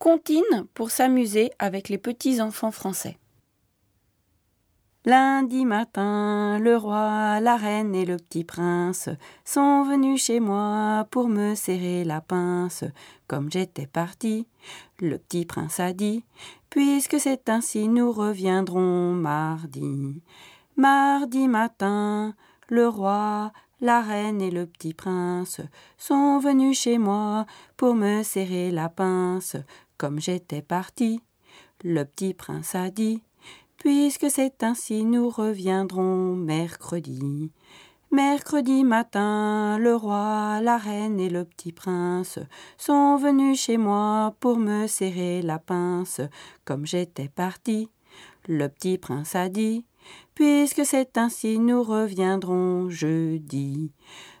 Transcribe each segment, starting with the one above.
Comptine pour s'amuser avec les petits enfants français. Lundi matin, le roi, la reine et le petit prince sont venus chez moi pour me serrer la pince. Comme j'étais parti, le petit prince a dit Puisque c'est ainsi, nous reviendrons mardi. Mardi matin, le roi, la reine et le petit prince sont venus chez moi pour me serrer la pince. Comme j'étais parti, le petit prince a dit Puisque c'est ainsi, nous reviendrons mercredi. Mercredi matin, le roi, la reine et le petit prince sont venus chez moi pour me serrer la pince. Comme j'étais parti, le petit prince a dit Puisque c'est ainsi, nous reviendrons jeudi.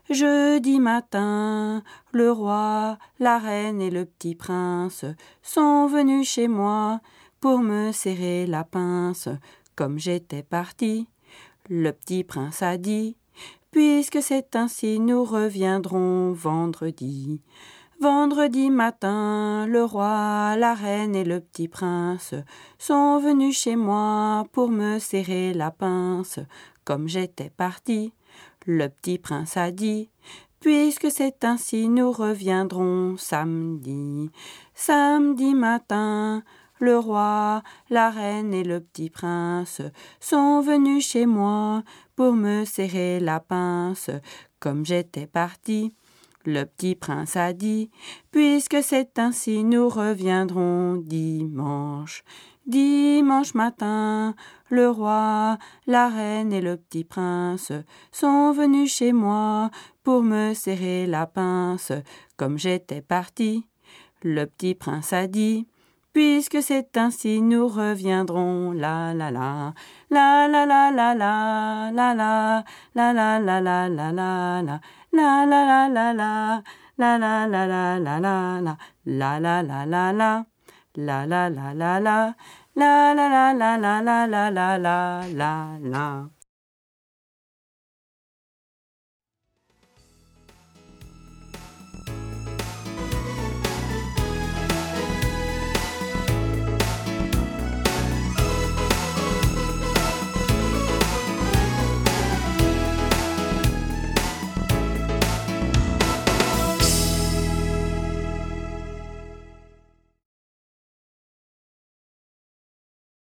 Jeudi matin, le roi, la reine et le petit prince sont venus chez moi pour me serrer la pince. Comme j'étais parti, le petit prince a dit Puisque c'est ainsi, nous reviendrons vendredi. Vendredi matin, le roi, la reine et le petit prince sont venus chez moi pour me serrer la pince. Comme j'étais parti, le petit prince a dit Puisque c'est ainsi, nous reviendrons samedi. Samedi matin, le roi, la reine et le petit prince sont venus chez moi pour me serrer la pince. Comme j'étais parti, le petit prince a dit Puisque c'est ainsi, nous reviendrons dimanche. Dimanche matin, le roi, la reine et le petit prince sont venus chez moi pour me serrer la pince. Comme j'étais parti, le petit prince a dit Puisque c'est ainsi, nous reviendrons. La la la, la la la la la, la la, la la la la la la la, la la la la la, la la la la la la la, la la la la la, la la la la la, la la la la la la la la la la.